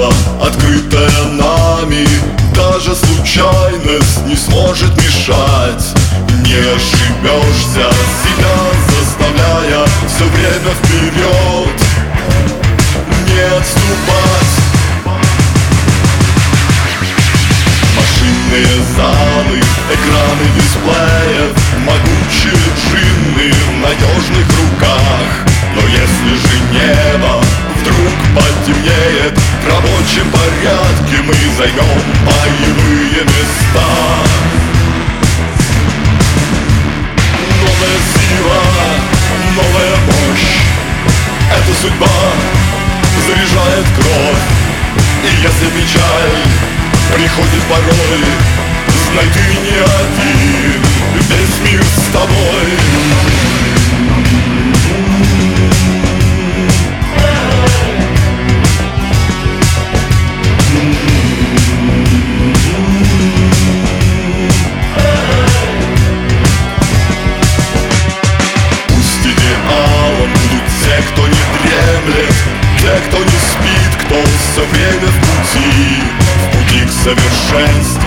Истина, открытая нами. Даже случайность не сможет мешать. Не ошибешься, себя заставляя Все время вперед рабочем порядке мы займем боевые места. Новая сила, новая мощь. Это судьба заряжает кровь. И если печаль приходит порой Знай ты не один, весь мир с тобой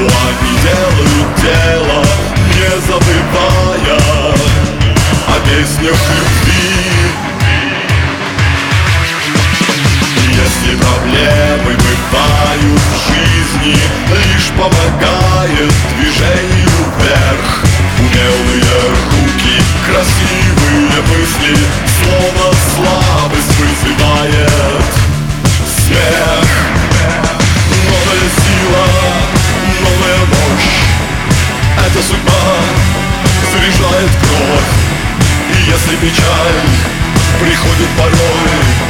Они делают дело Не забывая О песнях любви Если проблемы бывают в жизни Лишь помогает движению Если печаль приходит порой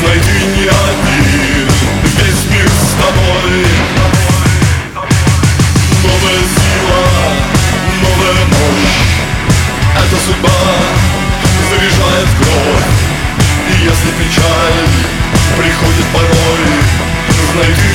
Знай ты не один, весь мир с тобой. Новая сила, новая мощь Эта судьба заряжает кровь. И если печаль приходит порой Знай ты